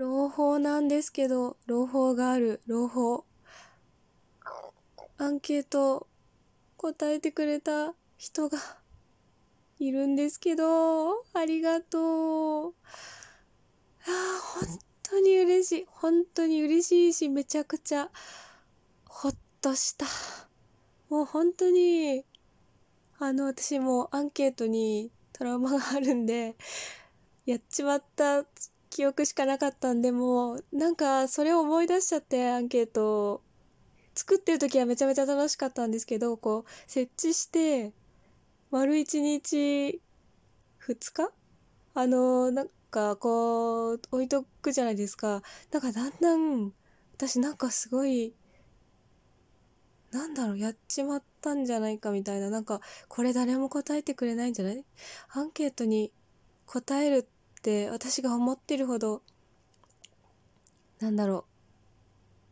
朗報なんですけど、朗報がある、朗報。アンケート答えてくれた人がいるんですけど、ありがとう。ああ、本当に嬉しい。本当に嬉しいし、めちゃくちゃほっとした。もう本当に、あの、私もアンケートにトラウマがあるんで、やっちまった記憶しかなかったんで、もう、なんか、それを思い出しちゃって、アンケート作ってる時はめちゃめちゃ楽しかったんですけど、こう、設置して、丸一日、二日？あの、なんか、こう、置いとくじゃないですか。なんか、だんだん、私なんかすごい、なんだろう、やっちまったんじゃないかみたいな、なんか、これ誰も答えてくれないんじゃない？アンケートに答えるって私が思ってるほど、なんだろ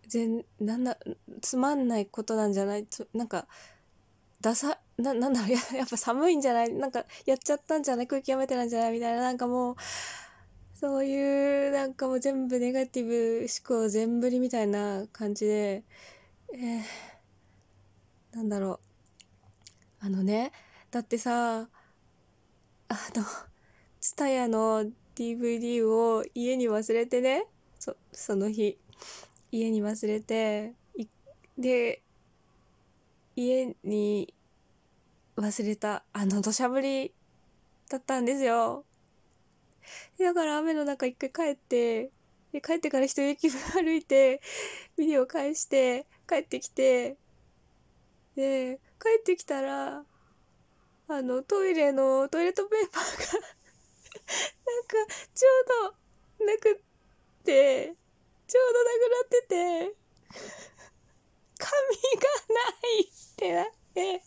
う、全、なんだ、つまんないことなんじゃないつなんか、ダサ、な、なんだろう、や、やっぱ寒いんじゃないなんか、やっちゃったんじゃない空気読めてなんじゃないみたいな、なんかもう、そういう、なんかもう全部ネガティブ思考全振りみたいな感じで、えーなんだろう。あのね、だってさ、あの、ツタヤの DVD を家に忘れてね、そ、その日、家に忘れて、で、家に忘れた、あの土砂降りだったんですよ。だから雨の中一回帰って、で帰ってから一駅分歩いて、ビデオ返して、帰ってきて、で、帰ってきたら、あの、トイレのトイレットペーパーがなんか、ちょうどなくって、ちょうどなくなってて、髪がないってなって、で、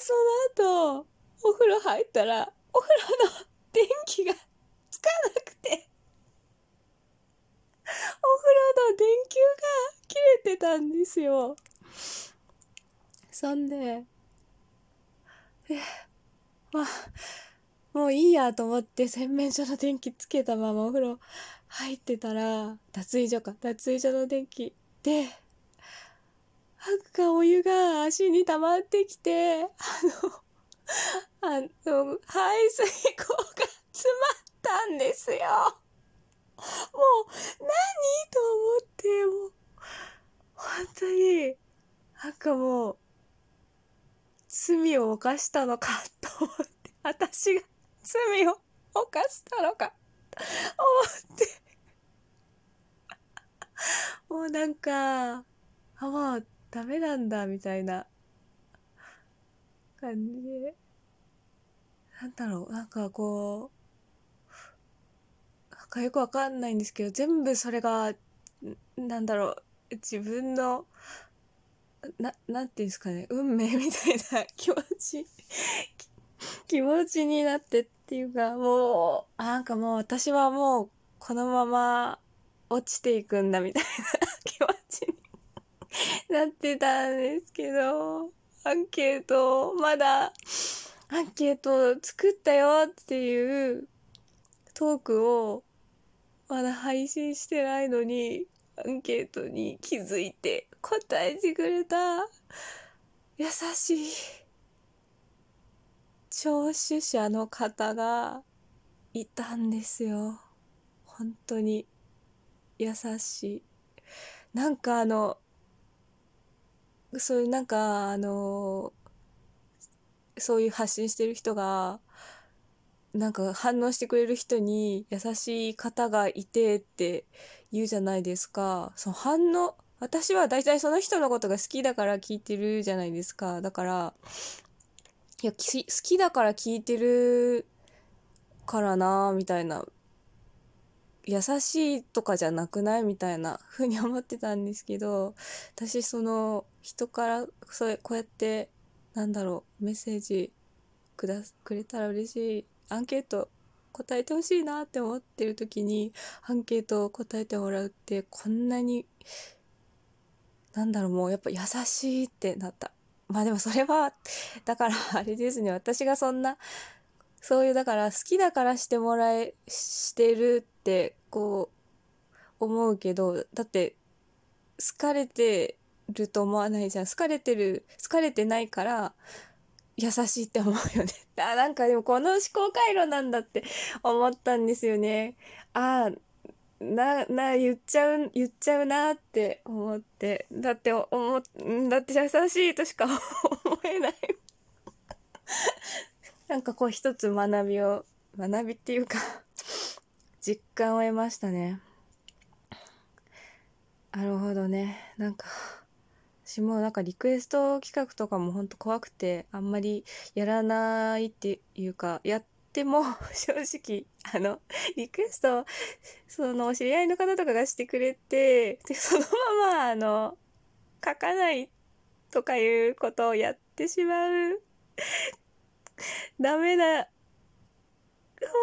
その後、お風呂入ったら、お風呂の電気がつかなくて、お風呂の電球が切れてたんですよ。そんで、え、まあ、もういいやと思って 洗面所の電気つけたままお風呂入ってたら、脱衣所か、脱衣所の電気で、なんかお湯が足に溜まってきて、あの、あの、排水口が詰まったんですよ。もう、何と思って、もう、本当に、なんかもう、罪を犯したのかと思って、私が罪を犯したのか、思って。もうなんか、あ、もうダメなんだ、みたいな。感じで。なんだろう、なんかこう、なんかよくわかんないんですけど、全部それが、なんだろう、自分のな、なんていうんですかね、運命みたいな気持ち、気持ちになってっていうか、もう、なんかもう私はもうこのまま落ちていくんだみたいな気持ちになってたんですけど、アンケート、まだ、アンケート作ったよっていうトークをまだ配信してないのに、アンケートに気づいて答えてくれた。優しい。聴取者の方がいたんですよ。本当に優しい。なんかあの、そういうなんかあの、そういう発信してる人が、なんか反応してくれる人に優しい方がいてって言うじゃないですか。その反応、私は大体その人のことが好きだから聞いてるじゃないですか。だから、いや、好きだから聞いてるからなみたいな。優しいとかじゃなくない？みたいな風に思ってたんですけど、私その人からそれこうやってなんだろうメッセージくだくれたら嬉しいアンケート答えてほしいなって思ってる時にアンケートを答えてもらうってこんなになんだろうもうやっぱ優しいってなった。まあでもそれはだからあれですね私がそんなそういうだから好きだからしてもらえしてるってこう思うけどだって好かれてると思わないじゃん。好かれてる好かれてないから優しいって思うよね。あなんかでもこの思考回路なんだって思ったんですよね。ああな、な、言っちゃう、言っちゃうなって思って。だって、思、だって優しいとしか 思えない なんかこう一つ学びを、学びっていうか実感を得ましたね。なるほどね。なんか、私もなんかリクエスト企画とかもほんと怖くて、あんまりやらないっていうか、やっでも、正直、あの、リクエスト、その、お知り合いの方とかがしてくれて、で、そのまま、あの、書かないとかいうことをやってしまう。ダメな、も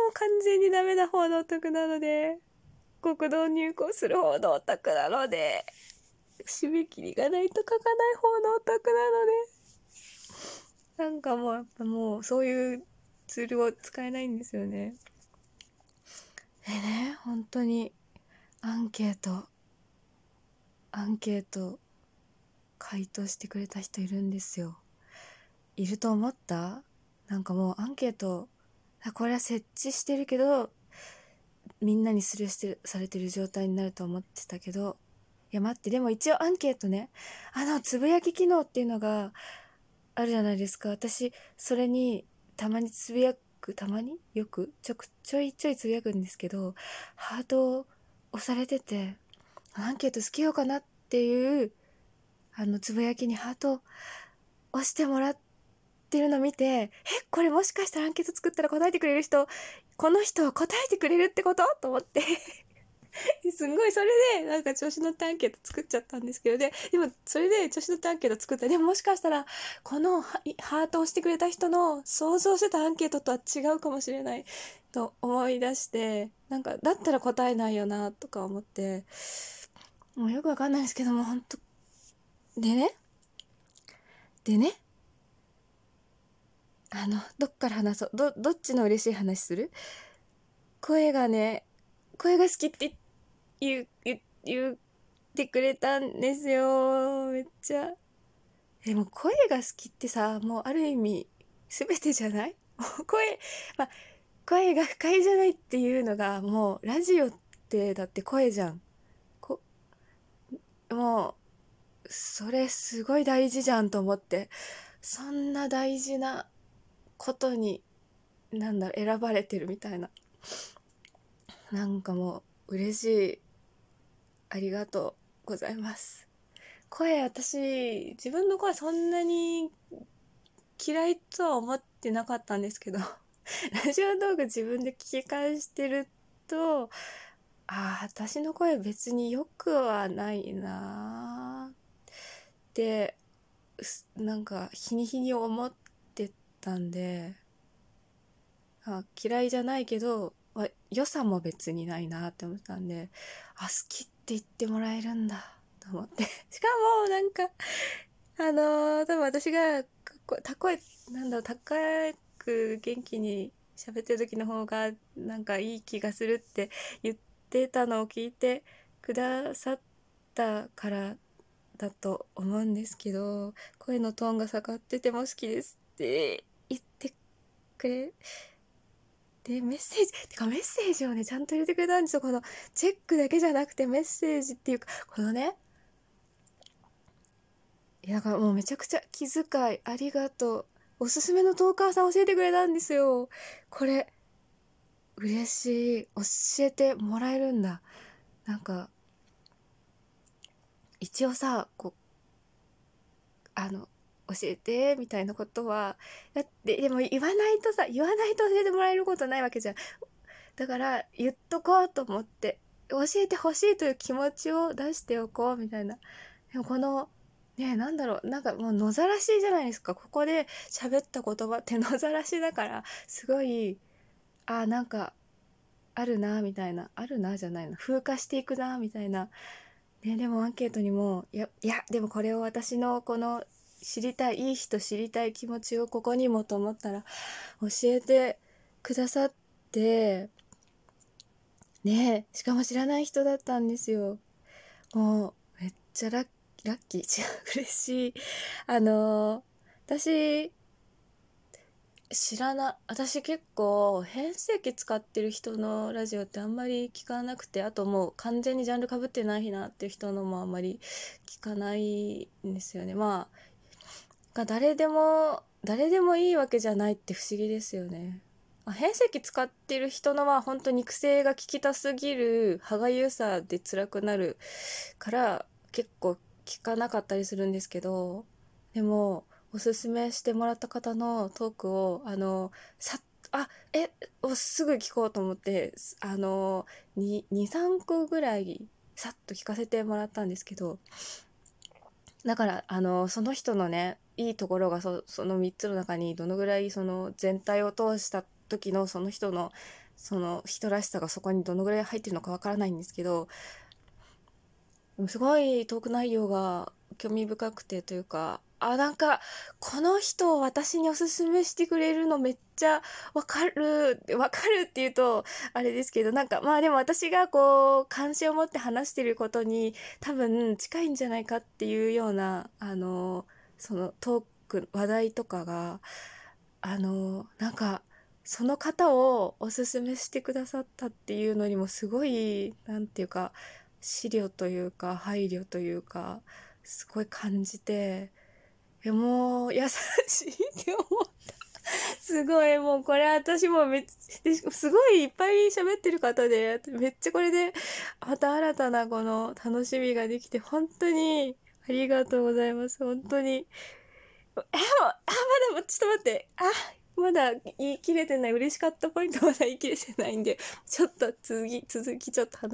う完全にダメな方のオタクなので、国道入校する方のオタクなので、締め切りがないと書かない方のオタクなので、なんかもうやっぱもうそういうツールを使えないんですよね。でね、本当にアンケート、アンケート回答してくれた人いるんですよ。いると思った？なんかもうアンケート、これは設置してるけど、みんなにスルーしてる、されてる状態になると思ってたけど、いや待って、でも一応アンケートね、あの、つぶやき機能っていうのがあるじゃないですか。私、それにたまにつぶやく、たまに？よく、ちょく、ちょいちょいつぶやくんですけど、ハートを押されてて、アンケート好きようかなっていう、あの、つぶやきにハート押してもらってるの見て、え、これもしかしたらアンケート作ったら答えてくれる人、この人は答えてくれるってこと？と思って。すんごいそれでなんか調子乗ってアンケート作っちゃったんですけどででもそれで調子乗ってアンケート作った。でももしかしたらこのハートをしてくれた人の想像してたアンケートとは違うかもしれないと思い出してなんかだったら答えないよなとか思って。もうよくわかんないですけども本当でね。でね。あのどっから話そう？どどっちの嬉しい話する？声がね声が好きって言言言ってくれたんですよ。めっちゃ。でも声が好きってさもうある意味全てじゃない？声、ま、声が不快じゃないっていうのがもうラジオってだって声じゃん。こもうそれすごい大事じゃんと思って。そんな大事なことになんだ選ばれてるみたいな。なんかもう嬉しい。ありがとうございます。声、私、自分の声そんなに嫌いとは思ってなかったんですけど、ラジオ動画自分で聞き返してると、ああ、私の声別に良くはないなって、なんか日に日に思ってたんで、あ嫌いじゃないけど、良さも別にないなって思ったんで、あ、好き言ってもらえるんだと思って。しかも、なんか、あのー、多分私が、た声、なんだろう、高く元気に喋ってる時の方が、なんかいい気がするって言ってたのを聞いてくださったからだと思うんですけど、声のトーンが下がってても好きですって言ってくれで、メッセージ、てかメッセージをね、ちゃんと入れてくれたんですよ。この、チェックだけじゃなくてメッセージっていうか、このね、いや、だからもうめちゃくちゃ気遣い、ありがとう。おすすめのトーカーさん教えてくれたんですよ。これ、嬉しい。教えてもらえるんだ。なんか、一応さ、こう、あの、教えて、みたいなことは、だって、でも言わないとさ、言わないと教えてもらえることないわけじゃん。だから、言っとこうと思って、教えてほしいという気持ちを出しておこう、みたいな。でもこの、ねなんだろう、なんかもう野ざらしじゃないですか。ここで喋った言葉って野ざらしだから、すごい、あ、なんか、あるな、みたいな。あるな、じゃないな。風化していくな、みたいな。ね、でもアンケートにも、いや、いや、でもこれを私のこの知りたいいい人知りたい気持ちをここにもと思ったら教えてくださってねしかも知らない人だったんですよ。もう、めっちゃラッラッキー違う、嬉しい。あの、私、知らな、私結構変声期使ってる人のラジオってあんまり聞かなくて、あともう完全にジャンルかぶってないなっていう人のもあんまり聞かないんですよね。まあ、誰でも、誰でもいいわけじゃないって不思議ですよね。変声期使ってる人のは本当肉声が聞きたすぎる歯がゆさで辛くなるから結構聞かなかったりするんですけどでもおすすめしてもらった方のトークをあのさあえすぐ聞こうと思ってあの23個ぐらいさっと聞かせてもらったんですけどだからあのその人のねいいところがそその3つの中にどのぐらいその全体を通した時のその人のその人らしさがそこにどのぐらい入ってるのかわからないんですけどすごいトーク内容が興味深くてというかあなんかこの人を私におすすめしてくれるのめっちゃわかるわかるっていうとあれですけどなんかまあでも私がこう関心を持って話してることに多分近いんじゃないかっていうようなあのそのトーク話題とかがあのなんかその方をおすすめしてくださったっていうのにもすごい何て言うか資料というか配慮というかすごい感じてもう優しいって思った。すごいもうこれ私もめっちゃすごいいっぱい喋ってる方でめっちゃこれでまた新たなこの楽しみができて本当にありがとうございます。本当に。えもうあまだちょっと待って。あまだ言い切れてない嬉しかったポイントまだ言い切れてないんでちょっと次続きちょっと話